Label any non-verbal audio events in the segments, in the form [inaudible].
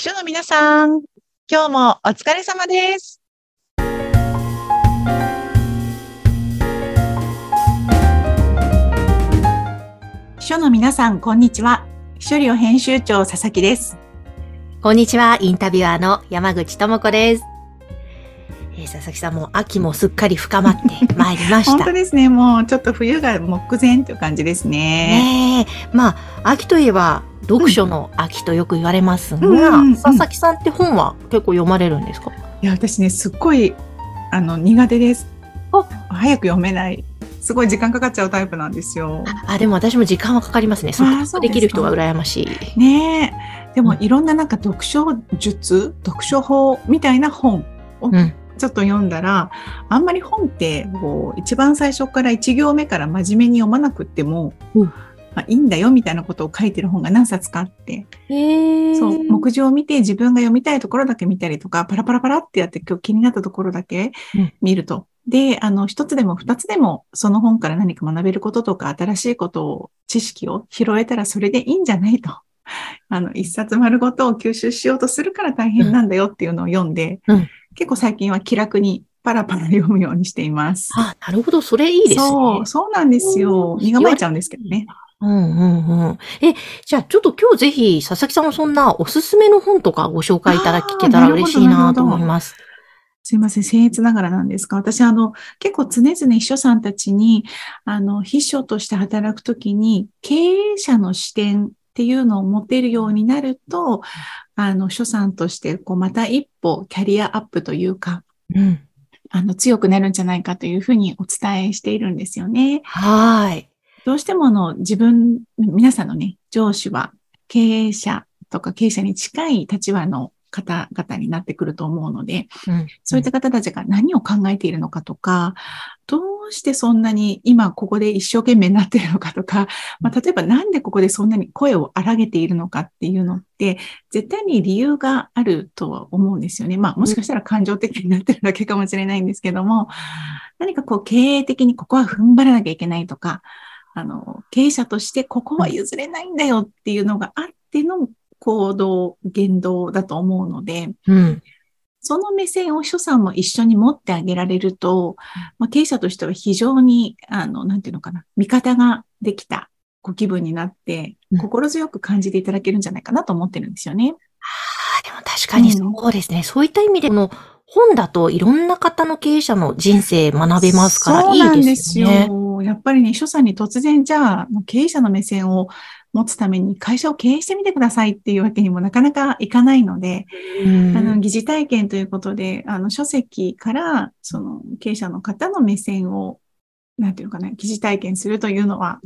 秘書の皆さん、今日もお疲れ様です。秘書の皆さん、こんにちは。秘書寮編集長佐々木です。こんにちは、インタビュアーの山口智子です。えー佐々木さんも秋もすっかり深まって [laughs] まいりました。本当ですね。もうちょっと冬が目前という感じですね。ねえ、まあ、秋といえば読書の秋とよく言われますが、うんうんうん佐々木さんって本は結構読まれるんですか？いや、私ね、すっごい、あの、苦手です。あ早く読めない。すごい時間かかっちゃうタイプなんですよ。あ、でも私も時間はかかりますね。そうできる人は羨ましい。ねえ。でも、うんいろんななんか読書術、読書法みたいな本をうん。ちょっと読んだら、あんまり本って、こう、一番最初から一行目から真面目に読まなくっても、うんまあ、いいんだよみたいなことを書いてる本が何冊かあって。そう、目次を見て自分が読みたいところだけ見たりとか、パラパラパラってやって今日気になったところだけうん見ると。で、あの、一つでも二つでもその本から何か学べることとか、新しいことを、知識を拾えたらそれでいいんじゃないと。[laughs] あの、一冊丸ごとを吸収しようとするから大変なんだよっていうのを読んで、うん結構最近は気楽にパラパラ読むようにしています。あ、なるほど。それいいですね。そう、そうなんですよ。うん身構えちゃうんですけどね。うんうんうん。え、じゃあちょっと今日ぜひ佐々木さんもそんなおすすめの本とかご紹介いただけたら嬉しいなと思います。すいません、僭越ながらなんですが、私、あの、結構常々秘書さんたちに、あの、秘書として働くときに、経営者の視点っていうのを持てるようになると、あの、秘書さんとして、こう、また一歩キャリアアップというか、うん。あの、強くなるんじゃないかというふうにお伝えしているんですよね。はーい。どうしてもあの自分、皆さんのね、上司は経営者とか経営者に近い立場の方々になってくると思うので、うん。そういった方たちが何を考えているのかとか、どうしてそんなに今ここで一生懸命になっているのかとか、まあ、例えばなんでここでそんなに声を荒げているのかっていうのって、絶対に理由があるとは思うんですよね。まあもしかしたら感情的になってるだけかもしれないんですけども、何かこう経営的にここは踏ん張らなきゃいけないとか、あの、経営者としてここは譲れないんだよっていうのがあっての行動、言動だと思うので、うん。その目線を秘書さんも一緒に持ってあげられると、まあ、経営者としては非常に、あの、なんていうのかな、味方ができたご気分になってうん、心強く感じていただけるんじゃないかなと思ってるんですよね。あでも確かにそうですね。そういった意味で、この本だといろんな方の経営者の人生学べますからそうなんいいでですすよやっぱりね、秘書さんに突然じゃあ、経営者の目線を持つために会社を経営してみてくださいっていうわけにもなかなかいかないので、うん。あの、疑似体験ということで、あの、書籍から、その、経営者の方の目線を、なんていうのかな、疑似体験するというのは、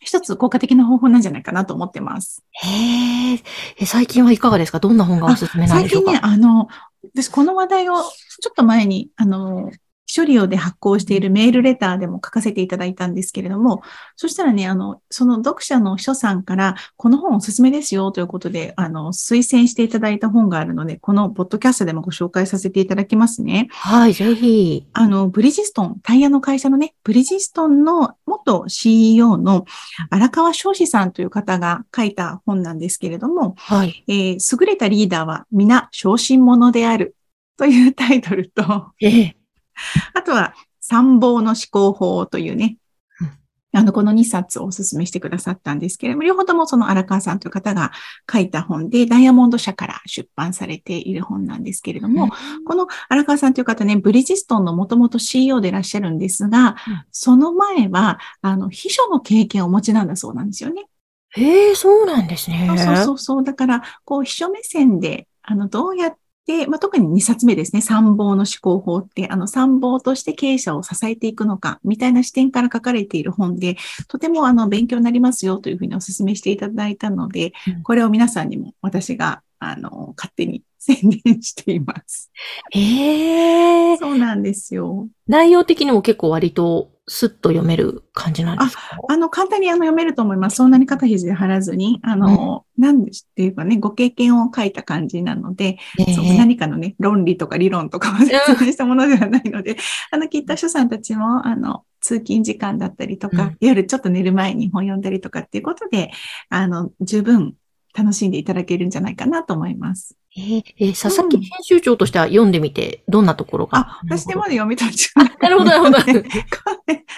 一つ効果的な方法なんじゃないかなと思ってます。へー。え最近はいかがですか？どんな本がおすすめなんでしょうか？最近ね、あの、私この話題をちょっと前に、あの、処理をで発行しているメールレターでも書かせていただいたんですけれども、そしたらね、あの、その読者の秘書さんから、この本おすすめですよということで、あの、推薦していただいた本があるので、このポッドキャストでもご紹介させていただきますね。はい、ぜひ。あの、ブリヂストン、タイヤの会社のね、ブリヂストンの元 CEO の荒川翔士さんという方が書いた本なんですけれども、はい。えー優れたリーダーは皆小心者であるというタイトルと、ええ [laughs] あとは参謀の思考法というねうん、あの、この2冊をお勧めしてくださったんですけれども、両方ともその荒川さんという方が書いた本で、ダイヤモンド社から出版されている本なんですけれども、この荒川さんという方ね、ブリヂストンのもともと CEO でいらっしゃるんですが、うんその前は、あの、秘書の経験をお持ちなんだそうなんですよね。へえ、そうなんですね。そうそうそうそう。だから、こう、秘書目線で、あの、どうやって、まあ、特に2冊目ですね、参謀の思考法って、あの、参謀として経営者を支えていくのか、みたいな視点から書かれている本で、とても、あの、勉強になりますよというふうにお勧めしていただいたのでうん、これを皆さんにも私が、あの、勝手に [laughs] 宣伝しています。へえ。そうなんですよ。内容的にも結構割とスッと読める感じなんですか？あの、簡単にあの読めると思います。そんなに肩肘で張らずに、あの、なんでっていうかね、ご経験を書いた感じなので、ええ何かのね、論理とか理論とかを説明したものではないので、[laughs] あの、きっと書さんたちも、あの、通勤時間だったりとか、うん夜ちょっと寝る前に本読んだりとかっていうことで、あの、十分楽しんでいただけるんじゃないかなと思います。えーえー佐々木編集長としては読んでみて、どんなところが？あ、私でまだ読み途中 [laughs] なるほど、なるほど。[laughs]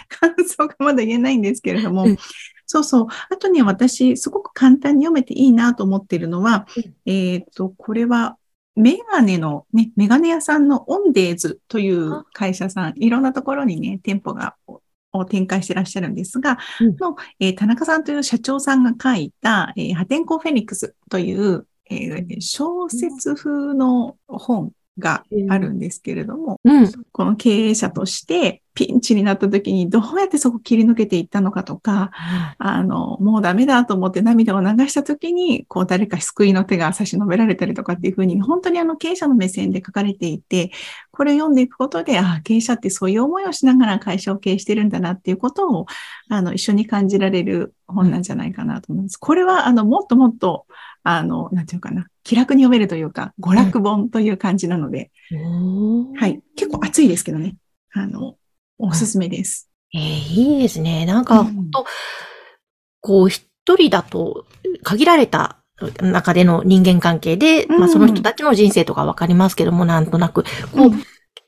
感想がまだ言えないんですけれども、うん。そうそう。あとね、私、すごく簡単に読めていいなと思っているのは、うん。えっ、と、これは、メガネのね、メガネ屋さんのオンデーズという会社さん、いろんなところにね、店舗が、を展開してらっしゃるんですが、うん。の、えー田中さんという社長さんが書いた、えー破天荒フェニックスという、えー小説風の本があるんですけれども、うん。この経営者としてピンチになった時にどうやってそこ切り抜けていったのかとか、あの、もうダメだと思って涙を流した時に、こう誰か救いの手が差し伸べられたりとかっていうふうに、本当にあの経営者の目線で書かれていて、これを読んでいくことで、あ経営者ってそういう思いをしながら会社を経営してるんだなっていうことを、あの、一緒に感じられる本なんじゃないかなと思います。これは、あの、もっともっと、あの、なんていうかな、気楽に読めるというか、娯楽本という感じなので、おーはい。結構熱いですけどね。あの、おすすめです。えーいいですね。なんか、うん本当こう、一人だと、限られた中での人間関係で、うんまあその人たちの人生とかわかりますけども、なんとなく、こう、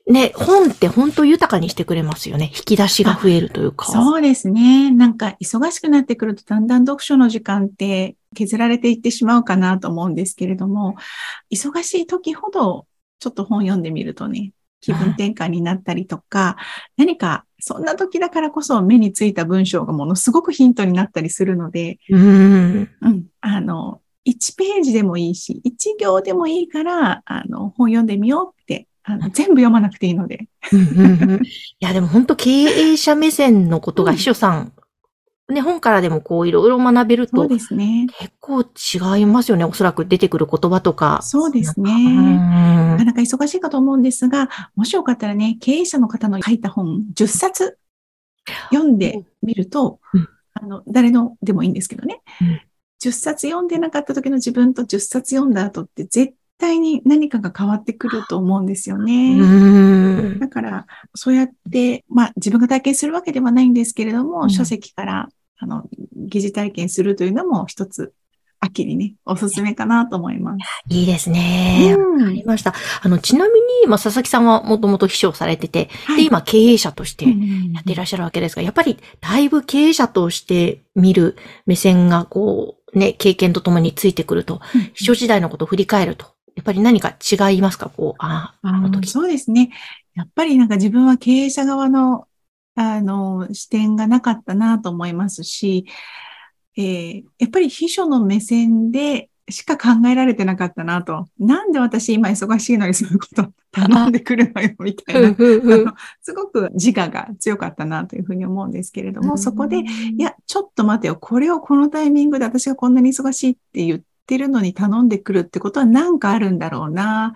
ね、本って本当豊かにしてくれますよね。引き出しが増えるというか。そうですね。なんか忙しくなってくるとだんだん読書の時間って削られていってしまうかなと思うんですけれども、忙しい時ほどちょっと本読んでみるとね、気分転換になったりとか、何かそんな時だからこそ目についた文章がものすごくヒントになったりするので、うん。うん、あの、1ページでもいいし、1行でもいいから、あの、本読んでみようって、あの全部読まなくていいので。うんうんうんいや、でも本当経営者目線のことがうん秘書さん、ね、本からでもこういろいろ学べるとそうですね。結構違いますよね。おそらく出てくる言葉とか。そうですね。うんなかなか忙しいかと思うんですが、もしよかったらね、経営者の方の書いた本10冊読んでみると、うんあの、誰のでもいいんですけどね、うん10冊読んでなかった時の自分と10冊読んだ後って絶対に何かが変わってくると思うんですよね。うんだから、そうやって、まあ自分が体験するわけではないんですけれども、うん書籍から、あの、疑似体験するというのも一つ、秋にね、おすすめかなと思います。いいですね。わうんかりました。あの、ちなみに、まあ、佐々木さんはもともと秘書をされてて、で、はい今経営者としてうんやっていらっしゃるわけですが、やっぱりだいぶ経営者として見る目線がこう、ね、経験とともについてくると、秘書時代のことを振り返ると、やっぱり何か違いますか？こう、ああ、あの時。そうですね。やっぱりなんか自分は経営者側の、あの、視点がなかったなと思いますし、えーやっぱり秘書の目線でしか考えられてなかったなと。なんで私今忙しいのにそういうこと頼んでくるのよ、みたいな。すごく自我が強かったなというふうに思うんですけれども、そこで、いや、ちょっと待てよ。これをこのタイミングで私がこんなに忙しいって言ってるのに頼んでくるってことは何かあるんだろうな。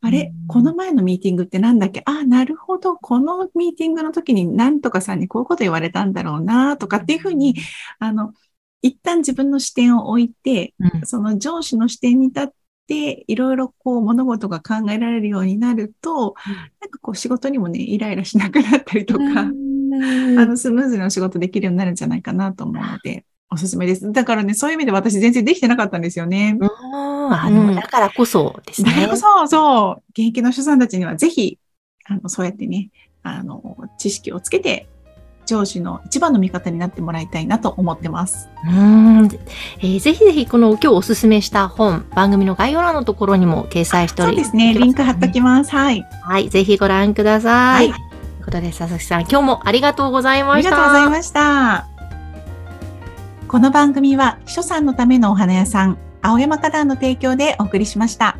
あれうん。この前のミーティングってなんだっけ？あ、なるほど。このミーティングの時に何とかさんにこういうこと言われたんだろうな、とかっていうふうに、あの、一旦自分の視点を置いて、うん。その上司の視点に立って、いろいろこう物事が考えられるようになると、なんかこう仕事にもね、イライラしなくなったりとか、あの、スムーズにお仕事できるようになるんじゃないかなと思うので、おすすめです。だからね、そういう意味で私全然できてなかったんですよね。うんあの、うんだからこそですね。だからこそ、そう、現役の主さんたちにはぜひ、あの、そうやってね、あの、知識をつけて、上司の一番の味方になってもらいたいなと思ってます。うんえーぜひぜひこの今日おすすめした本、番組の概要欄のところにも掲載しておりそうですね、リンク貼っときます。はい。はい、ぜひご覧ください。はいということで、佐々木さん、今日もありがとうございあました。りがとうございました。この番組は、秘書さんのためのお花屋さん、青山花壇の提供でお送りしました。